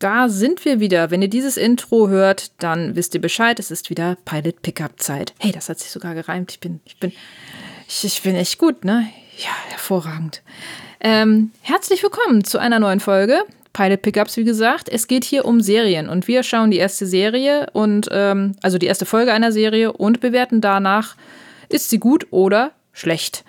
da sind wir wieder. Wenn ihr dieses Intro hört, dann wisst ihr Bescheid. Es ist wieder Pilot Pickup Zeit. Hey, das hat sich sogar gereimt. Ich bin, ich bin, ich, ich bin echt gut, ne? Ja, hervorragend. Ähm, herzlich willkommen zu einer neuen Folge. Pilot Pickups, wie gesagt. Es geht hier um Serien und wir schauen die erste Serie und ähm, also die erste Folge einer Serie und bewerten danach, ist sie gut oder schlecht.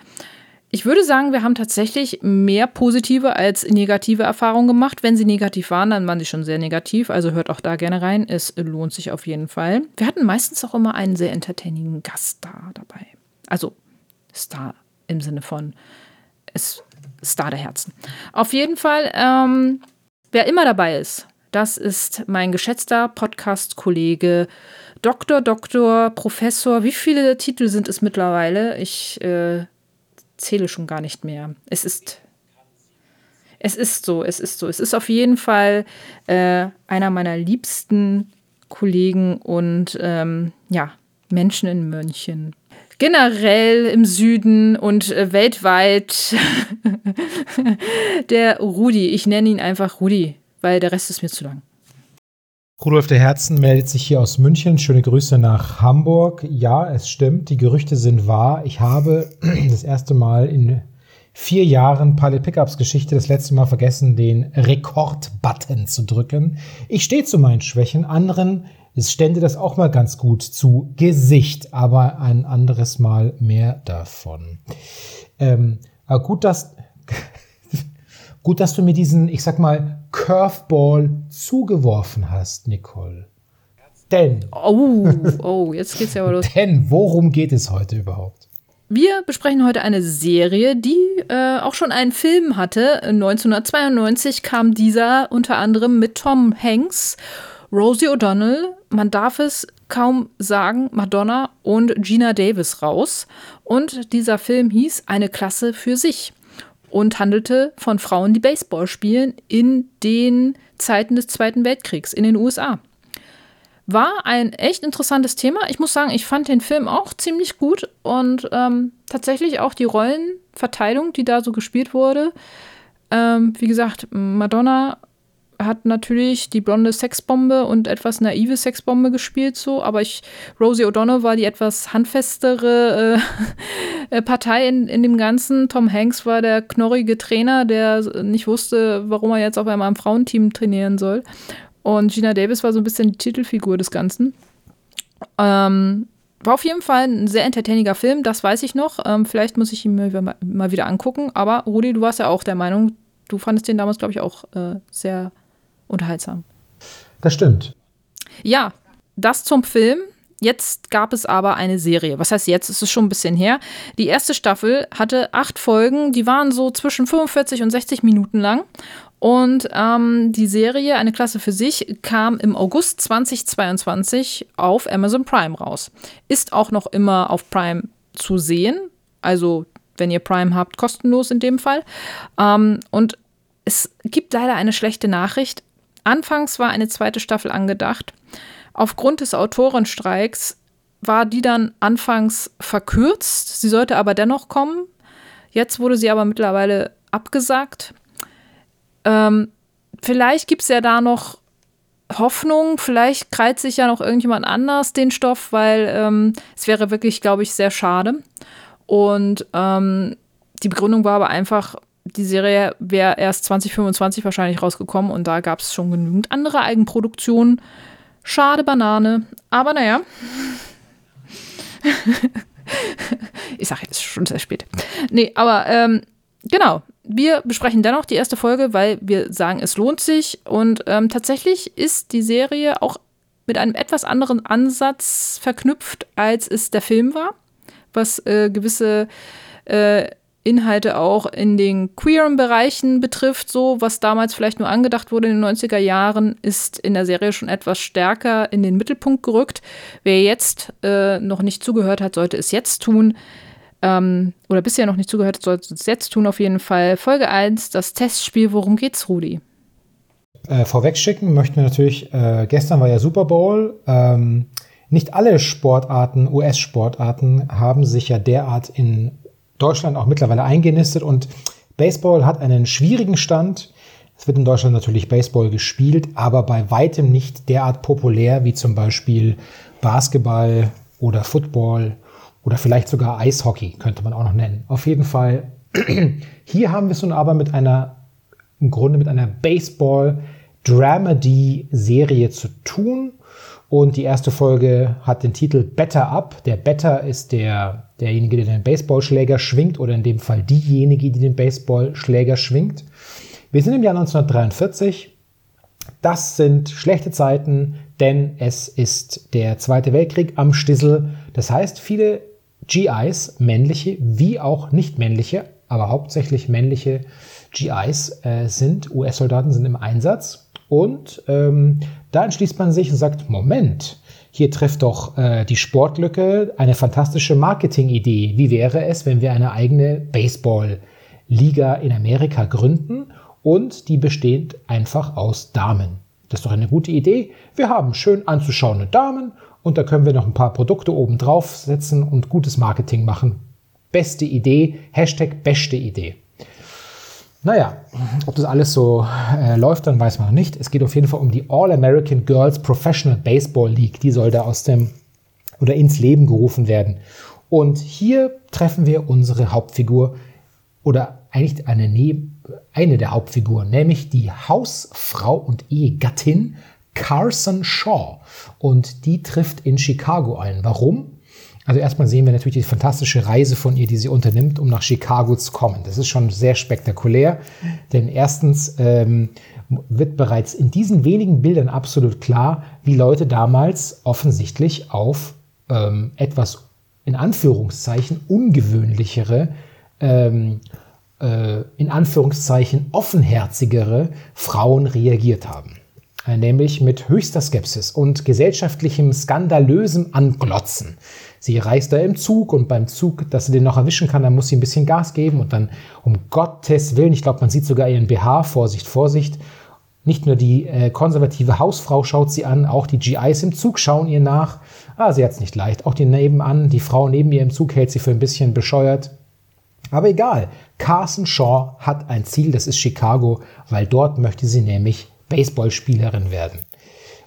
Ich würde sagen, wir haben tatsächlich mehr positive als negative Erfahrungen gemacht. Wenn sie negativ waren, dann waren sie schon sehr negativ. Also hört auch da gerne rein. Es lohnt sich auf jeden Fall. Wir hatten meistens auch immer einen sehr entertaining Gast da dabei. Also Star im Sinne von Star der Herzen. Auf jeden Fall, ähm, wer immer dabei ist, das ist mein geschätzter Podcast-Kollege Doktor, Doktor, Professor. Wie viele Titel sind es mittlerweile? Ich äh, zähle schon gar nicht mehr. Es ist. Es ist so, es ist so. Es ist auf jeden Fall äh, einer meiner liebsten Kollegen und ähm, ja, Menschen in München. Generell im Süden und äh, weltweit der Rudi. Ich nenne ihn einfach Rudi, weil der Rest ist mir zu lang. Rudolf der Herzen meldet sich hier aus München. Schöne Grüße nach Hamburg. Ja, es stimmt, die Gerüchte sind wahr. Ich habe das erste Mal in vier Jahren Pilot Pickups Geschichte das letzte Mal vergessen, den Rekord-Button zu drücken. Ich stehe zu meinen Schwächen. Anderen stände das auch mal ganz gut zu Gesicht, aber ein anderes Mal mehr davon. Ähm, gut, dass Gut, dass du mir diesen, ich sag mal, Curveball zugeworfen hast, Nicole. Denn. Oh, oh, jetzt geht's ja aber los. Denn worum geht es heute überhaupt? Wir besprechen heute eine Serie, die äh, auch schon einen Film hatte. 1992 kam dieser unter anderem mit Tom Hanks, Rosie O'Donnell, man darf es kaum sagen, Madonna und Gina Davis raus. Und dieser Film hieß Eine Klasse für sich und handelte von Frauen, die Baseball spielen in den Zeiten des Zweiten Weltkriegs in den USA. War ein echt interessantes Thema. Ich muss sagen, ich fand den Film auch ziemlich gut und ähm, tatsächlich auch die Rollenverteilung, die da so gespielt wurde. Ähm, wie gesagt, Madonna hat natürlich die blonde Sexbombe und etwas naive Sexbombe gespielt, so, aber ich, Rosie O'Donnell war die etwas handfestere äh, äh, Partei in, in dem Ganzen. Tom Hanks war der knorrige Trainer, der nicht wusste, warum er jetzt auf einmal im Frauenteam trainieren soll. Und Gina Davis war so ein bisschen die Titelfigur des Ganzen. Ähm, war auf jeden Fall ein sehr entertainiger Film, das weiß ich noch. Ähm, vielleicht muss ich ihn mir mal wieder angucken. Aber Rudi, du warst ja auch der Meinung, du fandest den damals, glaube ich, auch äh, sehr unterhaltsam. Das stimmt. Ja, das zum Film. Jetzt gab es aber eine Serie. Was heißt jetzt? Es ist schon ein bisschen her. Die erste Staffel hatte acht Folgen, die waren so zwischen 45 und 60 Minuten lang. Und ähm, die Serie, eine Klasse für sich, kam im August 2022 auf Amazon Prime raus. Ist auch noch immer auf Prime zu sehen. Also, wenn ihr Prime habt, kostenlos in dem Fall. Ähm, und es gibt leider eine schlechte Nachricht. Anfangs war eine zweite Staffel angedacht. Aufgrund des Autorenstreiks war die dann anfangs verkürzt. Sie sollte aber dennoch kommen. Jetzt wurde sie aber mittlerweile abgesagt. Ähm, vielleicht gibt es ja da noch Hoffnung. Vielleicht kreit sich ja noch irgendjemand anders den Stoff, weil ähm, es wäre wirklich, glaube ich, sehr schade. Und ähm, die Begründung war aber einfach, die Serie wäre erst 2025 wahrscheinlich rausgekommen und da gab es schon genügend andere Eigenproduktionen. Schade Banane, aber naja. ich sage jetzt schon sehr spät. Nee, aber ähm, genau. Wir besprechen dennoch die erste Folge, weil wir sagen, es lohnt sich. Und ähm, tatsächlich ist die Serie auch mit einem etwas anderen Ansatz verknüpft, als es der Film war, was äh, gewisse äh, Inhalte auch in den queeren Bereichen betrifft, so was damals vielleicht nur angedacht wurde in den 90er Jahren, ist in der Serie schon etwas stärker in den Mittelpunkt gerückt. Wer jetzt äh, noch nicht zugehört hat, sollte es jetzt tun. Ähm, oder bisher noch nicht zugehört hat, sollte es jetzt tun auf jeden Fall. Folge 1, das Testspiel. Worum geht's, Rudi? Äh, vorwegschicken möchten wir natürlich, äh, gestern war ja Super Bowl. Ähm, nicht alle Sportarten, US-Sportarten, haben sich ja derart in Deutschland auch mittlerweile eingenistet und Baseball hat einen schwierigen Stand. Es wird in Deutschland natürlich Baseball gespielt, aber bei weitem nicht derart populär wie zum Beispiel Basketball oder Football oder vielleicht sogar Eishockey, könnte man auch noch nennen. Auf jeden Fall, hier haben wir es nun aber mit einer, im Grunde mit einer Baseball-Dramedy-Serie zu tun. Und die erste Folge hat den Titel Better Up. Der Better ist der, derjenige, der den Baseballschläger schwingt oder in dem Fall diejenige, die den Baseballschläger schwingt. Wir sind im Jahr 1943. Das sind schlechte Zeiten, denn es ist der Zweite Weltkrieg am Stissel. Das heißt, viele GIs, männliche wie auch nicht männliche, aber hauptsächlich männliche GIs äh, sind, US-Soldaten sind im Einsatz. Und ähm, da entschließt man sich und sagt, Moment, hier trifft doch äh, die Sportlücke eine fantastische Marketingidee. Wie wäre es, wenn wir eine eigene Baseball-Liga in Amerika gründen und die besteht einfach aus Damen. Das ist doch eine gute Idee. Wir haben schön anzuschauende Damen und da können wir noch ein paar Produkte oben drauf setzen und gutes Marketing machen. Beste Idee, Hashtag beste Idee. Naja, ob das alles so äh, läuft, dann weiß man noch nicht. Es geht auf jeden Fall um die All-American Girls Professional Baseball League. Die soll da aus dem oder ins Leben gerufen werden. Und hier treffen wir unsere Hauptfigur oder eigentlich eine Neben eine der Hauptfiguren, nämlich die Hausfrau und Ehegattin Carson Shaw. Und die trifft in Chicago ein. Warum? Also erstmal sehen wir natürlich die fantastische Reise von ihr, die sie unternimmt, um nach Chicago zu kommen. Das ist schon sehr spektakulär, denn erstens ähm, wird bereits in diesen wenigen Bildern absolut klar, wie Leute damals offensichtlich auf ähm, etwas in Anführungszeichen ungewöhnlichere ähm, äh, in Anführungszeichen offenherzigere Frauen reagiert haben. Äh, nämlich mit höchster Skepsis und gesellschaftlichem skandalösem Anglotzen. Sie reist da im Zug und beim Zug, dass sie den noch erwischen kann, dann muss sie ein bisschen Gas geben und dann um Gottes Willen, ich glaube, man sieht sogar ihren BH, Vorsicht, Vorsicht. Nicht nur die äh, konservative Hausfrau schaut sie an, auch die GIs im Zug schauen ihr nach. Ah, sie hat es nicht leicht. Auch die nebenan, die Frau neben ihr im Zug hält sie für ein bisschen bescheuert. Aber egal, Carson Shaw hat ein Ziel, das ist Chicago, weil dort möchte sie nämlich Baseballspielerin werden.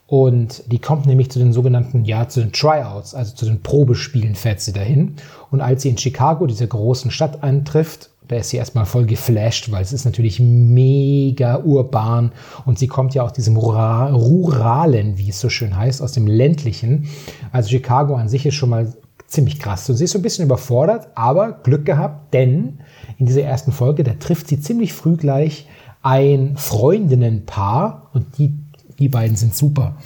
Und die kommt nämlich zu den sogenannten, ja, zu den Tryouts, also zu den Probespielen fährt sie dahin. Und als sie in Chicago, dieser großen Stadt, eintrifft, da ist sie erstmal voll geflasht, weil es ist natürlich mega urban und sie kommt ja aus diesem Ruralen, wie es so schön heißt, aus dem ländlichen. Also Chicago an sich ist schon mal ziemlich krass. Und sie ist so ein bisschen überfordert, aber Glück gehabt, denn in dieser ersten Folge, da trifft sie ziemlich früh gleich ein Freundinnenpaar und die, die beiden sind super.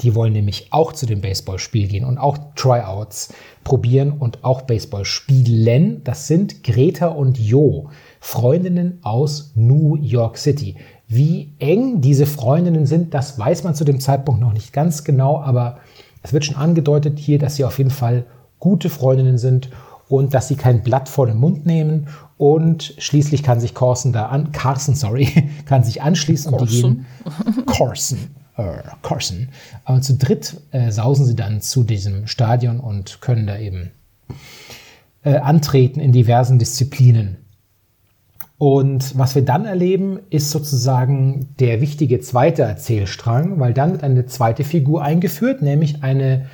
Die wollen nämlich auch zu dem Baseballspiel gehen und auch Tryouts probieren und auch Baseball spielen. Das sind Greta und Jo, Freundinnen aus New York City. Wie eng diese Freundinnen sind, das weiß man zu dem Zeitpunkt noch nicht ganz genau, aber es wird schon angedeutet hier, dass sie auf jeden Fall gute Freundinnen sind und dass sie kein Blatt vor den Mund nehmen. Und schließlich kann sich Carson da an, Carson, sorry, kann sich anschließen Carson. und die gehen Carson. Äh, Carson. Aber zu dritt äh, sausen sie dann zu diesem Stadion und können da eben äh, antreten in diversen Disziplinen. Und was wir dann erleben, ist sozusagen der wichtige zweite Erzählstrang, weil dann wird eine zweite Figur eingeführt, nämlich eine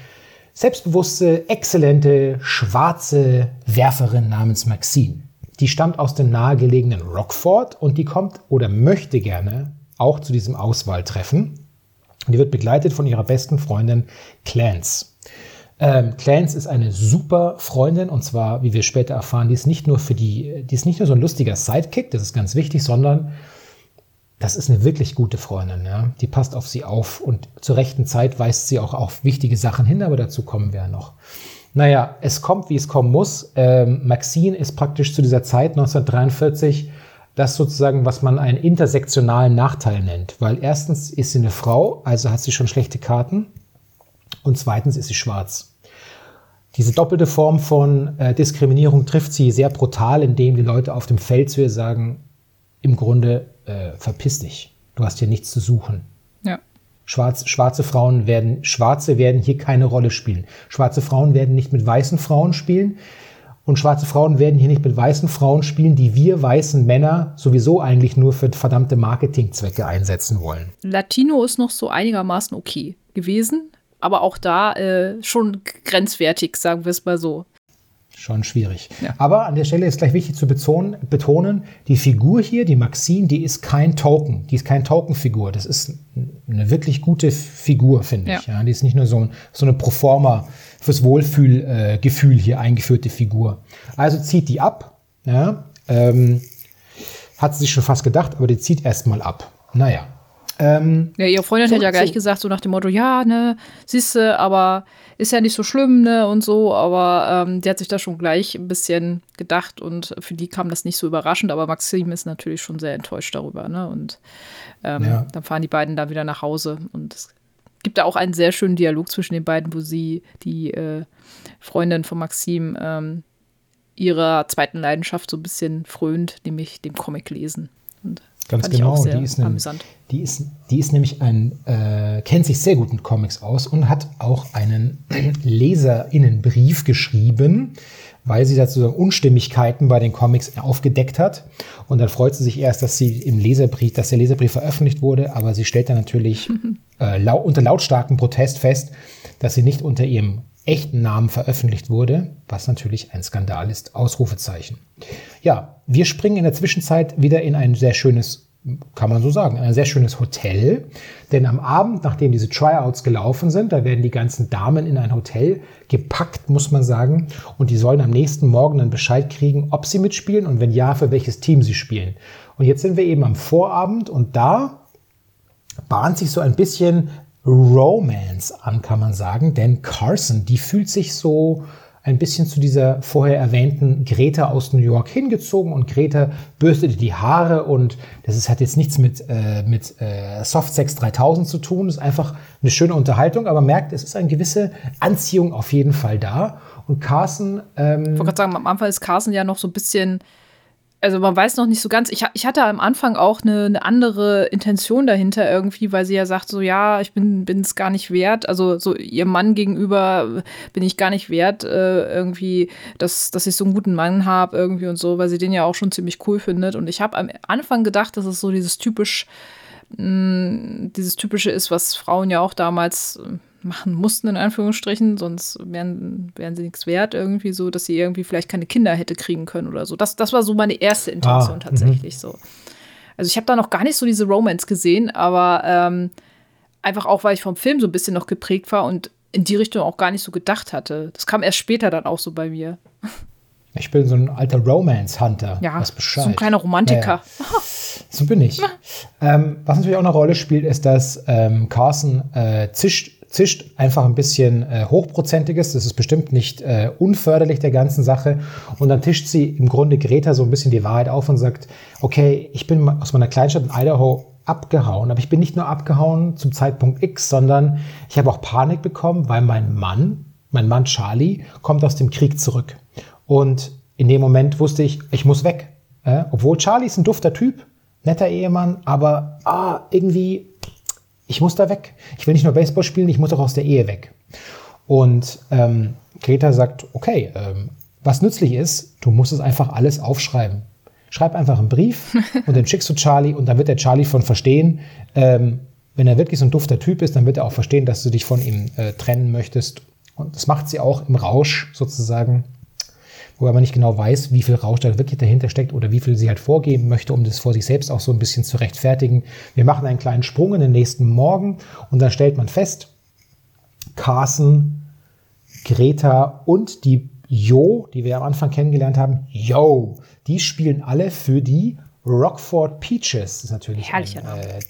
selbstbewusste, exzellente, schwarze Werferin namens Maxine. Die stammt aus dem nahegelegenen Rockford und die kommt oder möchte gerne auch zu diesem Auswahltreffen. Die wird begleitet von ihrer besten Freundin Clance. Ähm, Clance ist eine super Freundin und zwar, wie wir später erfahren, die ist nicht nur für die, die ist nicht nur so ein lustiger Sidekick, das ist ganz wichtig, sondern das ist eine wirklich gute Freundin, ja. Die passt auf sie auf und zur rechten Zeit weist sie auch auf wichtige Sachen hin, aber dazu kommen wir ja noch. Naja, es kommt, wie es kommen muss. Ähm, Maxine ist praktisch zu dieser Zeit 1943 das sozusagen, was man einen intersektionalen Nachteil nennt. Weil erstens ist sie eine Frau, also hat sie schon schlechte Karten. Und zweitens ist sie schwarz. Diese doppelte Form von äh, Diskriminierung trifft sie sehr brutal, indem die Leute auf dem Feld zu ihr sagen, im Grunde äh, verpiss dich. Du hast hier nichts zu suchen. Schwarz, schwarze Frauen werden, Schwarze werden hier keine Rolle spielen. Schwarze Frauen werden nicht mit weißen Frauen spielen. Und schwarze Frauen werden hier nicht mit weißen Frauen spielen, die wir weißen Männer sowieso eigentlich nur für verdammte Marketingzwecke einsetzen wollen. Latino ist noch so einigermaßen okay gewesen, aber auch da äh, schon grenzwertig, sagen wir es mal so schon schwierig. Ja. Aber an der Stelle ist gleich wichtig zu betonen, betonen, die Figur hier, die Maxine, die ist kein Token. Die ist kein Token-Figur. Das ist eine wirklich gute Figur, finde ja. ich. Ja, die ist nicht nur so, so eine Proforma fürs Wohlfühlgefühl äh, hier eingeführte Figur. Also zieht die ab. Ja, ähm, hat sie sich schon fast gedacht, aber die zieht erstmal ab. Naja. Ähm, ja, ihre Freundin so, hat ja gleich so. gesagt, so nach dem Motto, ja, ne, siehst du, aber ist ja nicht so schlimm, ne, und so, aber ähm, die hat sich da schon gleich ein bisschen gedacht und für die kam das nicht so überraschend, aber Maxim ist natürlich schon sehr enttäuscht darüber, ne, und ähm, ja. dann fahren die beiden da wieder nach Hause und es gibt da auch einen sehr schönen Dialog zwischen den beiden, wo sie, die äh, Freundin von Maxim, ähm, ihrer zweiten Leidenschaft so ein bisschen frönt, nämlich dem Comic lesen. Ganz genau, die ist, ne, die, ist, die ist nämlich ein, äh, kennt sich sehr gut mit Comics aus und hat auch einen Leserinnenbrief geschrieben, weil sie dazu Unstimmigkeiten bei den Comics aufgedeckt hat. Und dann freut sie sich erst, dass sie im Leserbrief, dass der Leserbrief veröffentlicht wurde, aber sie stellt dann natürlich äh, lau unter lautstarkem Protest fest, dass sie nicht unter ihrem echten Namen veröffentlicht wurde, was natürlich ein Skandal ist. Ausrufezeichen. Ja, wir springen in der Zwischenzeit wieder in ein sehr schönes kann man so sagen, ein sehr schönes Hotel. Denn am Abend, nachdem diese Tryouts gelaufen sind, da werden die ganzen Damen in ein Hotel gepackt, muss man sagen. Und die sollen am nächsten Morgen dann Bescheid kriegen, ob sie mitspielen und wenn ja, für welches Team sie spielen. Und jetzt sind wir eben am Vorabend und da bahnt sich so ein bisschen Romance an, kann man sagen. Denn Carson, die fühlt sich so ein bisschen zu dieser vorher erwähnten Greta aus New York hingezogen und Greta bürstete die Haare und das ist, hat jetzt nichts mit, äh, mit äh, Softsex 3000 zu tun, das ist einfach eine schöne Unterhaltung, aber merkt, es ist eine gewisse Anziehung auf jeden Fall da. Und Carson. Ähm, ich wollte gerade sagen, am Anfang ist Carson ja noch so ein bisschen also man weiß noch nicht so ganz. Ich, ich hatte am Anfang auch eine, eine, andere Intention dahinter irgendwie, weil sie ja sagt so, ja, ich bin es gar nicht wert. Also so ihrem Mann gegenüber bin ich gar nicht wert äh, irgendwie, dass, dass ich so einen guten Mann habe irgendwie und so, weil sie den ja auch schon ziemlich cool findet. Und ich habe am Anfang gedacht, dass es so dieses typisch, mh, mm, dieses typische ist, was Frauen ja auch damals machen mussten, in Anführungsstrichen, sonst wären, wären sie nichts wert, irgendwie so, dass sie irgendwie vielleicht keine Kinder hätte kriegen können oder so. Das, das war so meine erste Intention ah, tatsächlich -hmm. so. Also ich habe da noch gar nicht so diese Romance gesehen, aber ähm, einfach auch, weil ich vom Film so ein bisschen noch geprägt war und in die Richtung auch gar nicht so gedacht hatte. Das kam erst später dann auch so bei mir. Ich bin so ein alter Romance-Hunter. Ja, so ein kleiner Romantiker. Ja, ja. So bin ich. ähm, was natürlich auch eine Rolle spielt, ist, dass ähm, Carson äh, zischt zischt einfach ein bisschen äh, hochprozentiges. Das ist bestimmt nicht äh, unförderlich der ganzen Sache. Und dann tischt sie im Grunde Greta so ein bisschen die Wahrheit auf und sagt, okay, ich bin aus meiner Kleinstadt in Idaho abgehauen. Aber ich bin nicht nur abgehauen zum Zeitpunkt X, sondern ich habe auch Panik bekommen, weil mein Mann, mein Mann Charlie, kommt aus dem Krieg zurück. Und in dem Moment wusste ich, ich muss weg. Äh, obwohl Charlie ist ein dufter Typ, netter Ehemann, aber ah, irgendwie ich muss da weg. Ich will nicht nur Baseball spielen, ich muss auch aus der Ehe weg. Und ähm, Greta sagt, okay, ähm, was nützlich ist, du musst es einfach alles aufschreiben. Schreib einfach einen Brief und dann schickst du Charlie und dann wird der Charlie von verstehen, ähm, wenn er wirklich so ein dufter Typ ist, dann wird er auch verstehen, dass du dich von ihm äh, trennen möchtest. Und das macht sie auch im Rausch sozusagen wobei man nicht genau weiß, wie viel Rausch da wirklich dahinter steckt oder wie viel sie halt vorgeben möchte, um das vor sich selbst auch so ein bisschen zu rechtfertigen. Wir machen einen kleinen Sprung in den nächsten Morgen und dann stellt man fest, Carson, Greta und die Jo, die wir am Anfang kennengelernt haben, Jo, die spielen alle für die Rockford Peaches. Das ist natürlich Herrlicher ein, äh,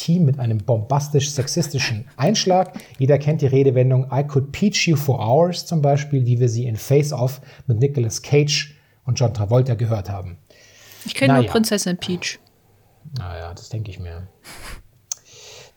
Team mit einem bombastisch-sexistischen Einschlag. Jeder kennt die Redewendung I could peach you for hours zum Beispiel, wie wir sie in Face Off mit Nicolas Cage und John Travolta gehört haben. Ich kenne naja. nur Prinzessin Peach. Naja, das denke ich mir.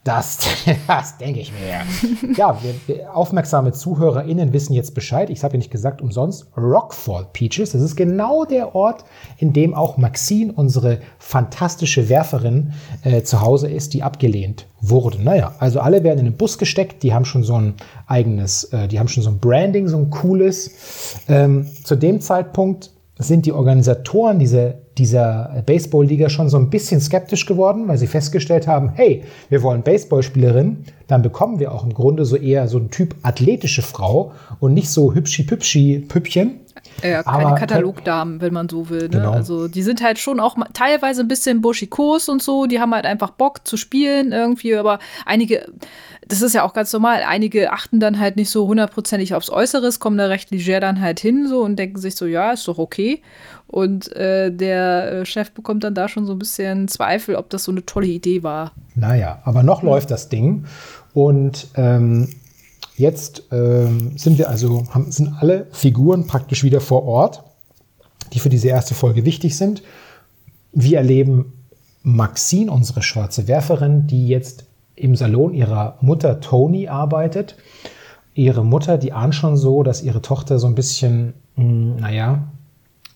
Das, das denke ich mir. Ja, wir, wir, aufmerksame ZuhörerInnen wissen jetzt Bescheid. Ich habe ja nicht gesagt umsonst. Rockfall Peaches. Das ist genau der Ort, in dem auch Maxine, unsere fantastische Werferin, äh, zu Hause ist, die abgelehnt wurde. Naja, also alle werden in den Bus gesteckt. Die haben schon so ein eigenes, äh, die haben schon so ein Branding, so ein cooles. Ähm, zu dem Zeitpunkt sind die Organisatoren dieser, dieser Baseball-Liga schon so ein bisschen skeptisch geworden, weil sie festgestellt haben, hey, wir wollen Baseballspielerin, dann bekommen wir auch im Grunde so eher so ein Typ athletische Frau und nicht so hübschi-pübschi-Püppchen. Ja, keine Aber, Katalogdamen, wenn man so will. Ne? Genau. Also die sind halt schon auch teilweise ein bisschen buschikos und so, die haben halt einfach Bock zu spielen irgendwie, aber einige das ist ja auch ganz normal. Einige achten dann halt nicht so hundertprozentig aufs Äußeres, kommen da recht leger dann halt hin so und denken sich so, ja, ist doch okay. Und äh, der äh, Chef bekommt dann da schon so ein bisschen Zweifel, ob das so eine tolle Idee war. Naja, aber noch mhm. läuft das Ding. Und ähm, jetzt ähm, sind wir also, haben, sind alle Figuren praktisch wieder vor Ort, die für diese erste Folge wichtig sind. Wir erleben Maxine, unsere schwarze Werferin, die jetzt im Salon ihrer Mutter Tony arbeitet. Ihre Mutter, die ahnt schon so, dass ihre Tochter so ein bisschen, mh, hm, naja,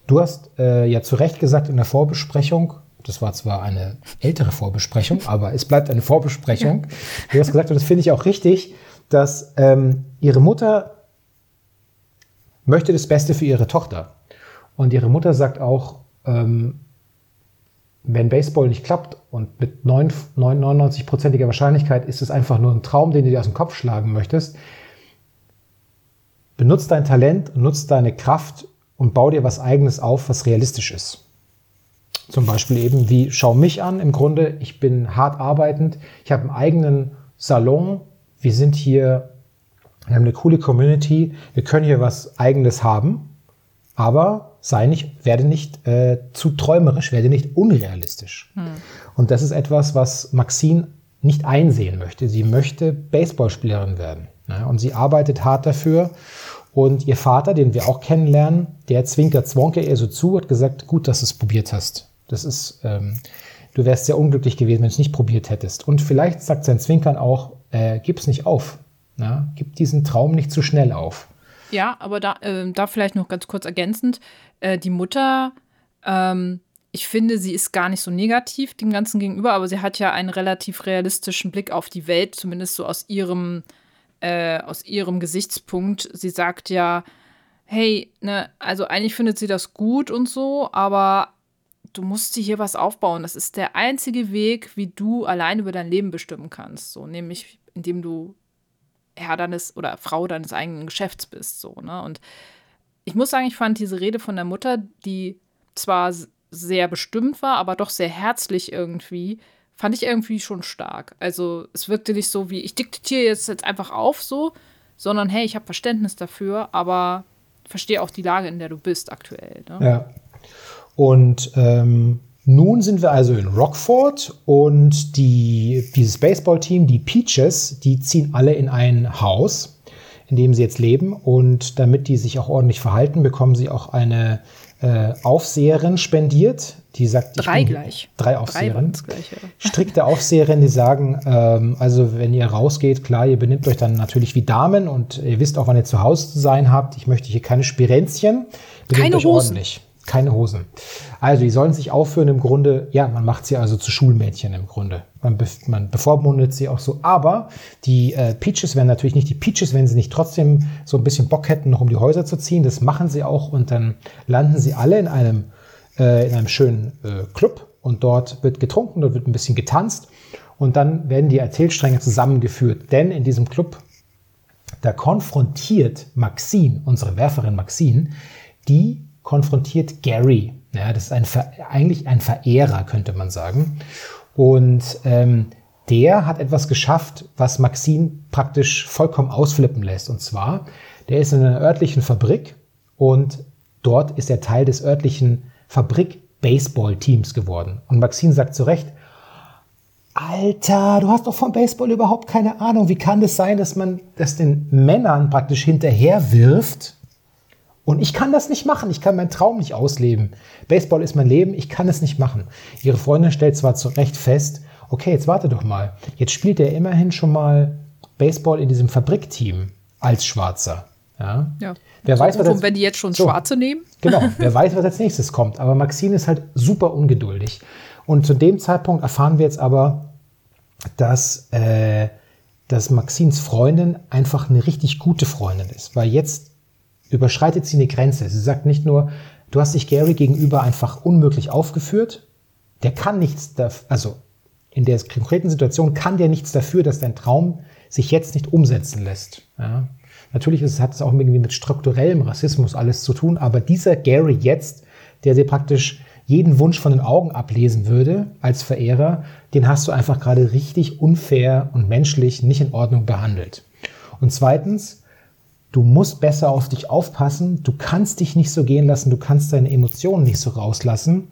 du hast äh, ja zu Recht gesagt in der Vorbesprechung, das war zwar eine ältere Vorbesprechung, aber es bleibt eine Vorbesprechung. Ja. Du hast gesagt, und das finde ich auch richtig, dass ähm, ihre Mutter möchte das Beste für ihre Tochter. Und ihre Mutter sagt auch, ähm, wenn Baseball nicht klappt und mit 99-prozentiger Wahrscheinlichkeit ist es einfach nur ein Traum, den du dir aus dem Kopf schlagen möchtest, benutzt dein Talent, nutzt deine Kraft und bau dir was Eigenes auf, was realistisch ist. Zum Beispiel eben wie, schau mich an, im Grunde, ich bin hart arbeitend, ich habe einen eigenen Salon, wir sind hier, wir haben eine coole Community, wir können hier was Eigenes haben, aber sei nicht, werde nicht äh, zu träumerisch, werde nicht unrealistisch. Hm. Und das ist etwas, was Maxine nicht einsehen möchte. Sie möchte Baseballspielerin werden. Ne? Und sie arbeitet hart dafür. Und ihr Vater, den wir auch kennenlernen, der zwinkert Zwonke ihr so zu, hat gesagt, gut, dass du es probiert hast. Das ist, ähm, du wärst sehr unglücklich gewesen, wenn du es nicht probiert hättest. Und vielleicht sagt sein Zwinkern auch, äh, gib es nicht auf. Ne? Gib diesen Traum nicht zu schnell auf. Ja, aber da, äh, da vielleicht noch ganz kurz ergänzend. Äh, die Mutter, ähm, ich finde, sie ist gar nicht so negativ dem Ganzen gegenüber, aber sie hat ja einen relativ realistischen Blick auf die Welt, zumindest so aus ihrem, äh, aus ihrem Gesichtspunkt. Sie sagt ja, hey, ne, also eigentlich findet sie das gut und so, aber du musst dir hier was aufbauen. Das ist der einzige Weg, wie du allein über dein Leben bestimmen kannst. So, nämlich indem du Herr deines oder Frau deines eigenen Geschäfts bist. So, ne? Und ich muss sagen, ich fand diese Rede von der Mutter, die zwar sehr bestimmt war, aber doch sehr herzlich irgendwie, fand ich irgendwie schon stark. Also es wirkte nicht so wie, ich diktiere jetzt, jetzt einfach auf so, sondern hey, ich habe Verständnis dafür, aber verstehe auch die Lage, in der du bist aktuell. Ne? Ja. Und ähm, nun sind wir also in Rockford und die, dieses Baseballteam, die Peaches, die ziehen alle in ein Haus, in dem sie jetzt leben. Und damit die sich auch ordentlich verhalten, bekommen sie auch eine äh, Aufseherin spendiert. Die sagt, drei gleich. Drei Aufseherinnen. Strikte Aufseherinnen, die sagen, ähm, also wenn ihr rausgeht, klar, ihr benimmt euch dann natürlich wie Damen und ihr wisst auch, wann ihr zu Hause zu sein habt. Ich möchte hier keine Spirenzchen. Benimmt keine euch Hosen. ordentlich. Keine Hosen. Also die sollen sich aufführen im Grunde, ja, man macht sie also zu Schulmädchen im Grunde. Man, be man bevormundet sie auch so. Aber die äh, Peaches wären natürlich nicht die Peaches, wenn sie nicht trotzdem so ein bisschen Bock hätten, noch um die Häuser zu ziehen. Das machen sie auch und dann landen sie alle in einem, äh, in einem schönen äh, Club und dort wird getrunken, dort wird ein bisschen getanzt und dann werden die Erzählstränge zusammengeführt. Denn in diesem Club, da konfrontiert Maxine, unsere Werferin Maxine, die konfrontiert Gary. Ja, das ist ein, eigentlich ein Verehrer, könnte man sagen. Und ähm, der hat etwas geschafft, was Maxine praktisch vollkommen ausflippen lässt. Und zwar, der ist in einer örtlichen Fabrik und dort ist er Teil des örtlichen Fabrik-Baseball-Teams geworden. Und Maxine sagt zu Recht, Alter, du hast doch vom Baseball überhaupt keine Ahnung. Wie kann das sein, dass man das den Männern praktisch hinterher wirft und ich kann das nicht machen. Ich kann meinen Traum nicht ausleben. Baseball ist mein Leben. Ich kann es nicht machen. Ihre Freundin stellt zwar zu Recht fest, okay, jetzt warte doch mal. Jetzt spielt er immerhin schon mal Baseball in diesem Fabrikteam als Schwarzer. Ja. Ja. Wer so, weiß, was jetzt, wenn die jetzt schon So. Schwarze nehmen? Genau, wer weiß, was als nächstes kommt. Aber Maxine ist halt super ungeduldig. Und zu dem Zeitpunkt erfahren wir jetzt aber, dass, äh, dass Maxines Freundin einfach eine richtig gute Freundin ist. Weil jetzt überschreitet sie eine Grenze. Sie sagt nicht nur, du hast dich Gary gegenüber einfach unmöglich aufgeführt. Der kann nichts dafür, also in der konkreten Situation kann der nichts dafür, dass dein Traum sich jetzt nicht umsetzen lässt. Ja. Natürlich ist, hat es auch irgendwie mit strukturellem Rassismus alles zu tun, aber dieser Gary jetzt, der dir praktisch jeden Wunsch von den Augen ablesen würde als Verehrer, den hast du einfach gerade richtig unfair und menschlich nicht in Ordnung behandelt. Und zweitens, du musst besser auf dich aufpassen, du kannst dich nicht so gehen lassen, du kannst deine Emotionen nicht so rauslassen.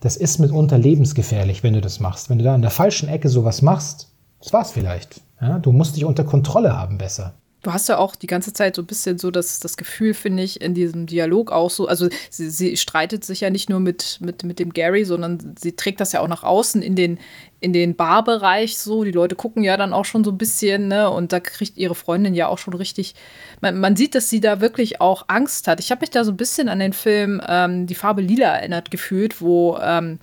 Das ist mitunter lebensgefährlich, wenn du das machst. Wenn du da an der falschen Ecke sowas machst, das war's vielleicht. Ja, du musst dich unter Kontrolle haben besser. Du hast ja auch die ganze Zeit so ein bisschen so das, das Gefühl, finde ich, in diesem Dialog auch so, also sie, sie streitet sich ja nicht nur mit, mit, mit dem Gary, sondern sie trägt das ja auch nach außen in den, in den Barbereich so. Die Leute gucken ja dann auch schon so ein bisschen, ne? Und da kriegt ihre Freundin ja auch schon richtig, man, man sieht, dass sie da wirklich auch Angst hat. Ich habe mich da so ein bisschen an den Film ähm, Die Farbe Lila erinnert gefühlt, wo ähm,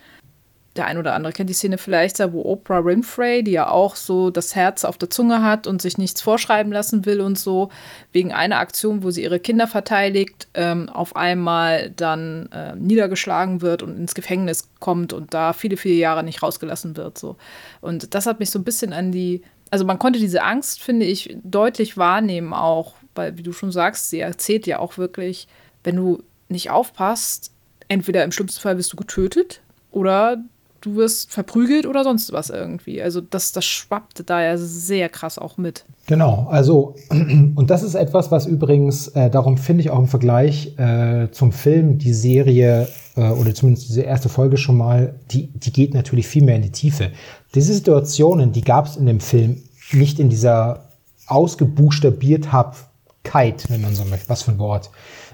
der ein oder andere kennt die Szene vielleicht, wo Oprah Winfrey, die ja auch so das Herz auf der Zunge hat und sich nichts vorschreiben lassen will und so, wegen einer Aktion, wo sie ihre Kinder verteidigt, ähm, auf einmal dann äh, niedergeschlagen wird und ins Gefängnis kommt und da viele, viele Jahre nicht rausgelassen wird. So. Und das hat mich so ein bisschen an die, also man konnte diese Angst, finde ich, deutlich wahrnehmen auch, weil, wie du schon sagst, sie erzählt ja auch wirklich, wenn du nicht aufpasst, entweder im schlimmsten Fall wirst du getötet oder du wirst verprügelt oder sonst was irgendwie. Also das, das schwappte da ja sehr krass auch mit. Genau, also und das ist etwas, was übrigens, äh, darum finde ich auch im Vergleich äh, zum Film die Serie äh, oder zumindest diese erste Folge schon mal, die, die geht natürlich viel mehr in die Tiefe. Diese Situationen, die gab es in dem Film nicht in dieser Ausgebuchstabiertheit, wenn man so möchte, was für ein Wort,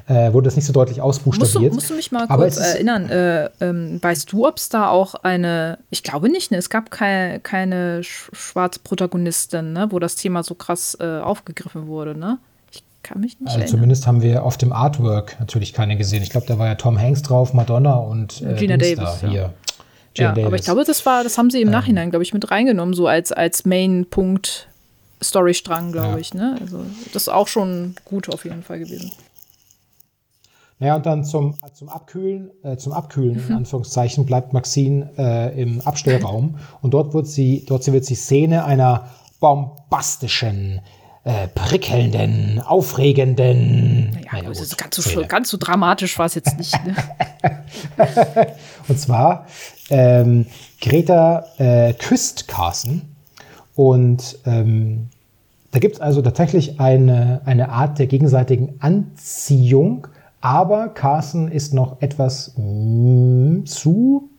äh, wurde das nicht so deutlich Musst du, ausbuchstabiert. musst du mich mal Aber kurz erinnern, äh, ähm, weißt du, ob es da auch eine, ich glaube nicht, ne? es gab keine, keine sch- schwarze Protagonistin, ne? wo das Thema so krass äh, aufgegriffen wurde, ne? Ich kann mich nicht Also erinnern. zumindest haben wir auf dem Artwork natürlich keine gesehen. Ich glaube, da war ja Tom Hanks drauf, Madonna und äh, Gina Davis, da, ja. hier. Ja, Jane aber ich Davis. glaube, das war, das haben sie im Nachhinein, glaube ich, mit reingenommen, so als, als Main-Punkt Storystrang, glaube Ja. ich. Ne? Also das ist auch schon gut auf jeden Fall gewesen. Naja, und dann zum, zum Abkühlen, äh, zum Abkühlen Mhm. in Anführungszeichen bleibt Maxine äh, im Abstellraum und dort wird sie, dort wird sie Szene einer bombastischen, äh, prickelnden, aufregenden. Ja, naja, also gut, ganz, so, ganz so dramatisch war es jetzt nicht. Ne? Und zwar ähm, Greta äh, küsst Carson und ähm, da gibt es also tatsächlich eine, eine Art der gegenseitigen Anziehung, aber Carson ist noch etwas mm, zu,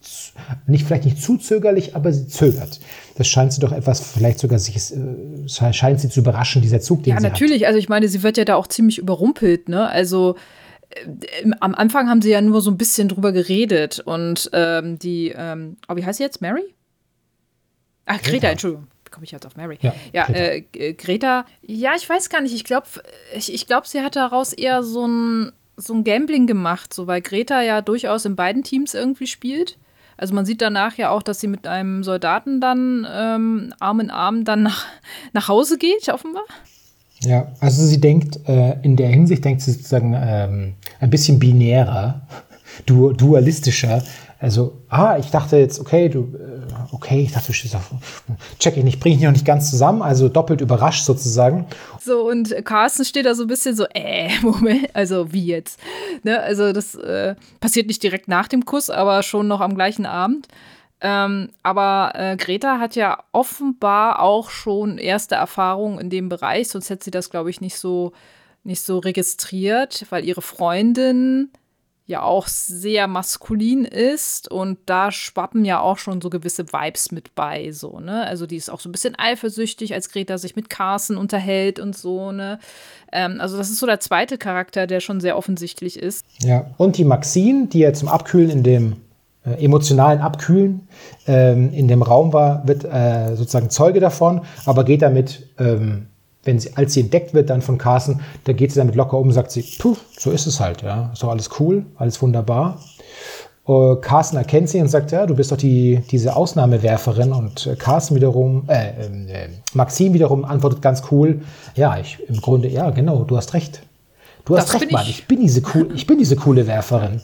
nicht vielleicht nicht zu zögerlich, aber sie zögert. Das scheint sie doch etwas, vielleicht sogar sich, äh, scheint sie zu überraschen, dieser Zug, den Ja, sie natürlich. Also ich meine, sie wird ja da auch ziemlich überrumpelt, ne? Also äh, am Anfang haben sie ja nur so ein bisschen drüber geredet und ähm, die, ähm, oh, wie heißt sie jetzt? Mary? Ach, Greta, Greta. Entschuldigung. Komme ich jetzt auf Mary? Ja, ja Greta. Äh, Greta, ja, ich weiß gar nicht. Ich glaube, ich, ich glaub, sie hat daraus eher so ein, so ein Gambling gemacht, so weil Greta ja durchaus in beiden Teams irgendwie spielt. Also man sieht danach ja auch, dass sie mit einem Soldaten dann ähm, Arm in Arm dann nach, nach Hause geht, offenbar. Ja, also sie denkt, äh, in der Hinsicht denkt sie sozusagen ähm, ein bisschen binärer, du, dualistischer. Also, ah, ich dachte jetzt, okay, du, okay, ich dachte, auf, check ich nicht, bring ich noch nicht ganz zusammen, also doppelt überrascht sozusagen. So, und Carsten steht da so ein bisschen so, äh, Moment, also wie jetzt? Ne? Also das äh, passiert nicht direkt nach dem Kuss, aber schon noch am gleichen Abend. Ähm, aber äh, Greta hat ja offenbar auch schon erste Erfahrungen in dem Bereich, sonst hätte sie das, glaube ich, nicht so, nicht so registriert, weil ihre Freundin ja auch sehr maskulin ist und da schwappen ja auch schon so gewisse Vibes mit bei, so, ne? Also die ist auch so ein bisschen eifersüchtig, als Greta sich mit Carsten unterhält und so, ne? Ähm, also das ist so der zweite Charakter, der schon sehr offensichtlich ist. Ja. Und die Maxine, die ja zum Abkühlen in dem äh, emotionalen Abkühlen ähm, in dem Raum war, wird äh, sozusagen Zeuge davon, aber geht damit, ähm, wenn sie, als sie entdeckt wird dann von Carsten, da geht sie damit locker um und sagt sie, puh, so ist es halt, ja, ist doch alles cool, alles wunderbar. Uh, Carsten erkennt sie und sagt, ja, du bist doch die, diese Ausnahmewerferin. Und äh, Carsten wiederum, äh, äh, Maxim wiederum antwortet ganz cool, ja, ich im Grunde, ja, genau, du hast recht. Du hast das recht, Mann, ich. ich bin diese cool, ich bin diese coole Werferin.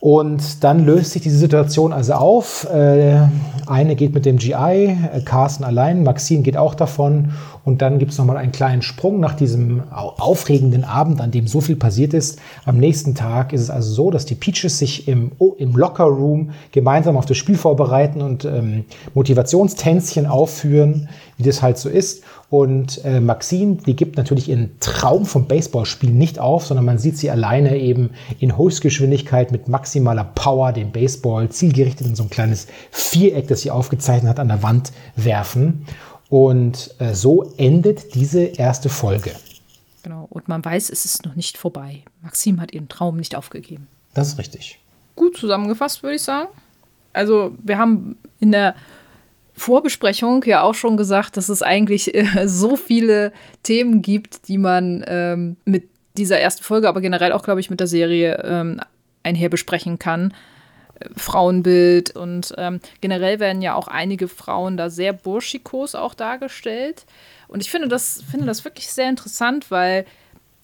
Und dann löst sich diese Situation also auf. Äh, eine geht mit dem GI, äh, Carsten allein, Maxine geht auch davon. Und dann gibt es nochmal einen kleinen Sprung nach diesem aufregenden Abend, an dem so viel passiert ist. Am nächsten Tag ist es also so, dass die Peaches sich im, im Locker Room gemeinsam auf das Spiel vorbereiten und ähm, Motivationstänzchen aufführen, wie das halt so ist. Und äh, Maxine, die gibt natürlich ihren Traum vom Baseballspiel nicht auf, sondern man sieht sie alleine eben in Höchstgeschwindigkeit mit maximaler Power den Baseball zielgerichtet in so ein kleines Viereck, das sie aufgezeichnet hat, an der Wand werfen. Und äh, so endet diese erste Folge. Genau, und man weiß, es ist noch nicht vorbei. Maxim hat ihren Traum nicht aufgegeben. Das ist richtig. Gut zusammengefasst, würde ich sagen. Also, wir haben in der Vorbesprechung ja auch schon gesagt, dass es eigentlich äh, so viele Themen gibt, die man ähm, mit dieser ersten Folge, aber generell auch, glaube ich, mit der Serie ähm, einher besprechen kann. Äh, Frauenbild und ähm, generell werden ja auch einige Frauen da sehr burschikos auch dargestellt. Und ich finde das, finde das wirklich sehr interessant, weil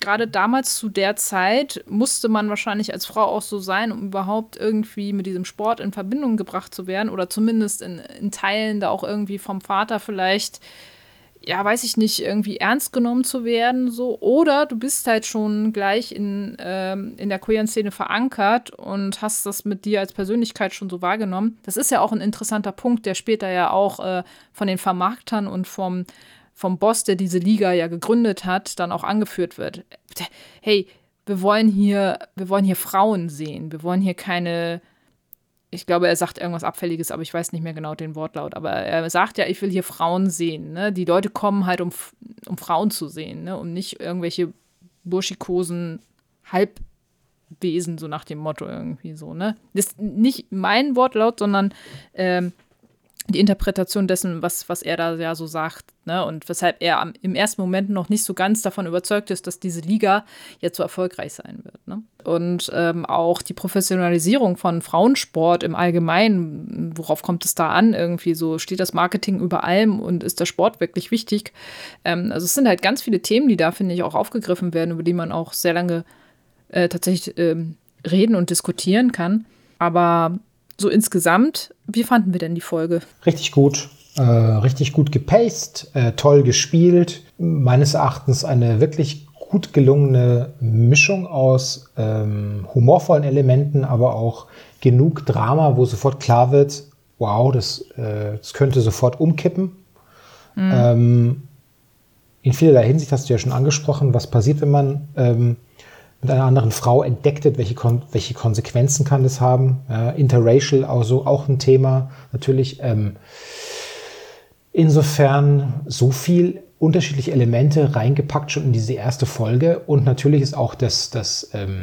gerade damals zu der Zeit musste man wahrscheinlich als Frau auch so sein, um überhaupt irgendwie mit diesem Sport in Verbindung gebracht zu werden oder zumindest in, in Teilen da auch irgendwie vom Vater vielleicht, ja, weiß ich nicht, irgendwie ernst genommen zu werden, so. Oder du bist halt schon gleich in, ähm, in der queeren Szene verankert und hast das mit dir als Persönlichkeit schon so wahrgenommen. Das ist ja auch ein interessanter Punkt, der später ja auch äh, von den Vermarktern und vom vom Boss, der diese Liga ja gegründet hat, dann auch angeführt wird. Hey, wir wollen hier, wir wollen hier Frauen sehen. Wir wollen hier keine, ich glaube, er sagt irgendwas Abfälliges, aber ich weiß nicht mehr genau den Wortlaut. Aber er sagt ja, ich will hier Frauen sehen. Ne? Die Leute kommen halt, um, um Frauen zu sehen, ne? um nicht irgendwelche burschikosen Halbwesen, so nach dem Motto irgendwie so. Ne? Das ist nicht mein Wortlaut, sondern ähm, die Interpretation dessen, was, was er da ja so sagt, ne? Und weshalb er am, im ersten Moment noch nicht so ganz davon überzeugt ist, dass diese Liga jetzt so erfolgreich sein wird. Ne? Und ähm, auch die Professionalisierung von Frauensport im Allgemeinen, worauf kommt es da an? Irgendwie so, steht das Marketing über allem und ist der Sport wirklich wichtig? Ähm, also es sind halt ganz viele Themen, die da, finde ich, auch aufgegriffen werden, über die man auch sehr lange äh, tatsächlich ähm, reden und diskutieren kann. Aber so insgesamt, wie fanden wir denn die Folge? Richtig gut. Äh, richtig gut gepaced, äh, toll gespielt. Meines Erachtens eine wirklich gut gelungene Mischung aus ähm, humorvollen Elementen, aber auch genug Drama, wo sofort klar wird, wow, das, äh, das könnte sofort umkippen. Mhm. Ähm, in vielerlei Hinsicht hast du ja schon angesprochen, was passiert, wenn man ähm, mit einer anderen Frau entdeckt wird, welche, Kon welche Konsequenzen kann das haben. Äh, interracial also auch ein Thema natürlich. Ähm, insofern so viel unterschiedliche Elemente reingepackt schon in diese erste Folge und natürlich ist auch das, das, ähm,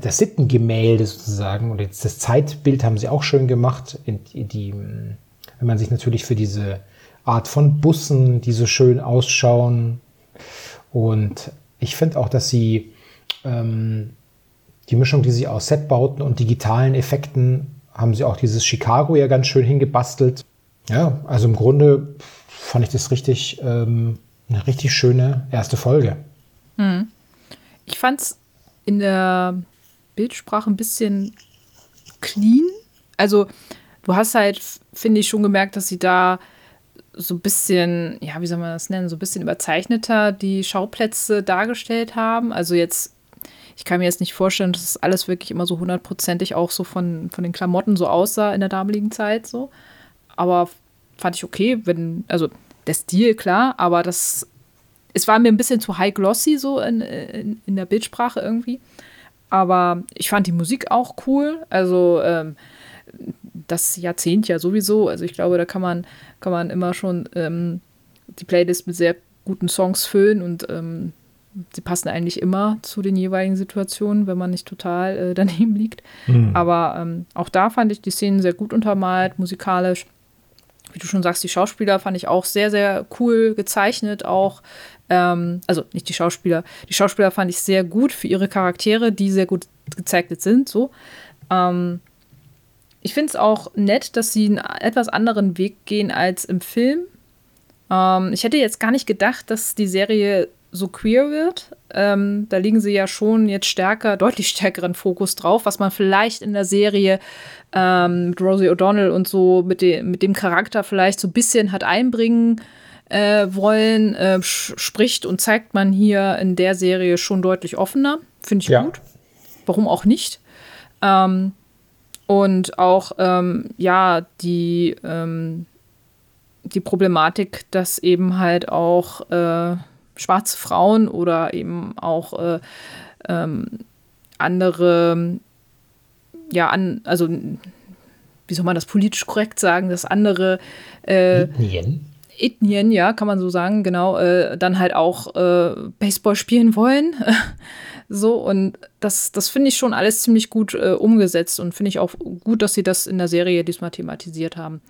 das Sittengemälde sozusagen und jetzt das Zeitbild haben sie auch schön gemacht, die, die, wenn man sich natürlich für diese Art von Bussen, die so schön ausschauen und ich finde auch, dass sie die Mischung, die sie aus Setbauten und digitalen Effekten haben sie auch dieses Chicago ja ganz schön hingebastelt. Ja, also im Grunde fand ich das richtig, ähm, eine richtig schöne erste Folge. Hm. Ich fand es in der Bildsprache ein bisschen clean. Also du hast halt, finde ich, schon gemerkt, dass sie da so ein bisschen, ja, wie soll man das nennen, so ein bisschen überzeichneter die Schauplätze dargestellt haben. Also jetzt ich kann mir jetzt nicht vorstellen, dass es alles wirklich immer so hundertprozentig auch so von, von den Klamotten so aussah in der damaligen Zeit so. Aber fand ich okay, wenn, also der Stil, klar, aber das, es war mir ein bisschen zu high glossy so in, in, in der Bildsprache irgendwie. Aber ich fand die Musik auch cool. Also ähm, das Jahrzehnt ja sowieso. Also ich glaube, da kann man, kann man immer schon ähm, die Playlist mit sehr guten Songs füllen und ähm, sie passen eigentlich immer zu den jeweiligen Situationen, wenn man nicht total äh, daneben liegt. Mhm. Aber ähm, auch da fand ich die Szenen sehr gut untermalt, musikalisch. Wie du schon sagst, die Schauspieler fand ich auch sehr, sehr cool gezeichnet, auch. Ähm, also nicht die Schauspieler. Die Schauspieler fand ich sehr gut für ihre Charaktere, die sehr gut gezeichnet sind, so. Ähm, ich finde es auch nett, dass sie einen etwas anderen Weg gehen als im Film. Ähm, ich hätte jetzt gar nicht gedacht, dass die Serie so queer wird. Ähm, da liegen sie ja schon jetzt stärker, deutlich stärkeren Fokus drauf, was man vielleicht in der Serie ähm, mit Rosie O'Donnell und so mit, de mit dem Charakter vielleicht so ein bisschen hat einbringen äh, wollen, äh, spricht und zeigt man hier in der Serie schon deutlich offener. Finde ich ja. gut. Warum auch nicht? Ähm, und auch, ähm, ja, die, ähm, die Problematik, dass eben halt auch äh, schwarze Frauen oder eben auch äh, ähm, andere, ja, an, also wie soll man das politisch korrekt sagen, dass andere äh, Ethnien. Ethnien, ja, kann man so sagen, genau, äh, dann halt auch äh, Baseball spielen wollen. so, und das, das finde ich schon alles ziemlich gut äh, umgesetzt und finde ich auch gut, dass sie das in der Serie diesmal thematisiert haben.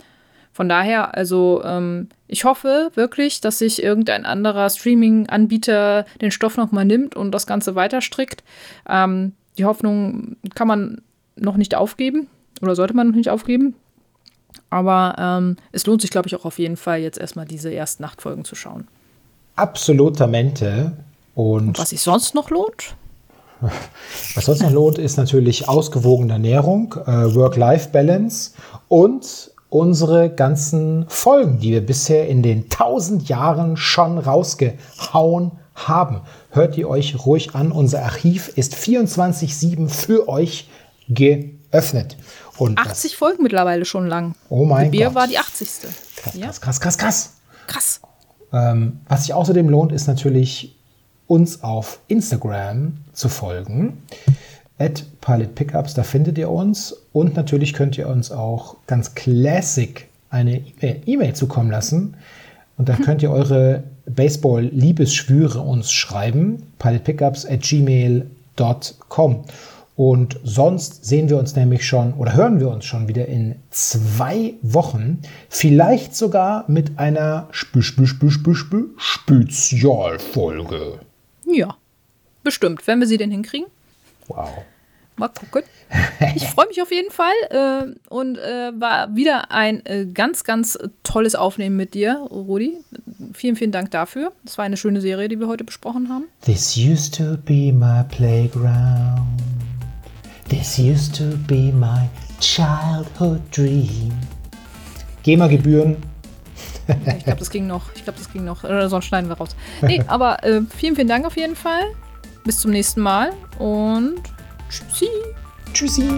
Von daher, also ähm, ich hoffe wirklich, dass sich irgendein anderer Streaming-Anbieter den Stoff nochmal nimmt und das Ganze weiter strickt. Ähm, die Hoffnung kann man noch nicht aufgeben oder sollte man noch nicht aufgeben. Aber ähm, es lohnt sich, glaube ich, auch auf jeden Fall, jetzt erstmal diese ersten acht Folgen zu schauen. Absolutamente. Und, und was sich sonst noch lohnt? Was sonst noch lohnt, ist natürlich ausgewogene Ernährung, äh, Work-Life-Balance und unsere ganzen Folgen, die wir bisher in den tausend Jahren schon rausgehauen haben. Hört ihr euch ruhig an. Unser Archiv ist 24-7 für euch geöffnet. Und 80 das, Folgen mittlerweile schon lang. Oh mein Bier Gott. war die 80. Krass, ja? krass, krass, krass, krass. Krass. Ähm, was sich außerdem lohnt, ist natürlich, uns auf Instagram zu folgen at Pilot Pickups, da findet ihr uns. Und natürlich könnt ihr uns auch ganz classic eine E-Mail zukommen lassen. Und da könnt ihr eure Baseball-Liebesschwüre uns schreiben, pilotpickups at gmail.com. Und sonst sehen wir uns nämlich schon oder hören wir uns schon wieder in zwei Wochen. Vielleicht sogar mit einer Spü -Spü -Spü -Spü -Spü Spezialfolge. Ja, bestimmt, wenn wir sie denn hinkriegen. Wow. Mal gucken. Ich freue mich auf jeden Fall äh, und äh, war wieder ein äh, ganz, ganz tolles Aufnehmen mit dir, Rudi. Vielen, vielen Dank dafür. Das war eine schöne Serie, die wir heute besprochen haben. This used to be my playground. This used to be my childhood dream. GEMA-Gebühren. ich glaube, das ging noch. Ich glaube, das ging noch. Oder sonst schneiden wir raus. Nee, aber äh, vielen, vielen Dank auf jeden Fall. Bis zum nächsten Mal und tschüssi. Tschüssi.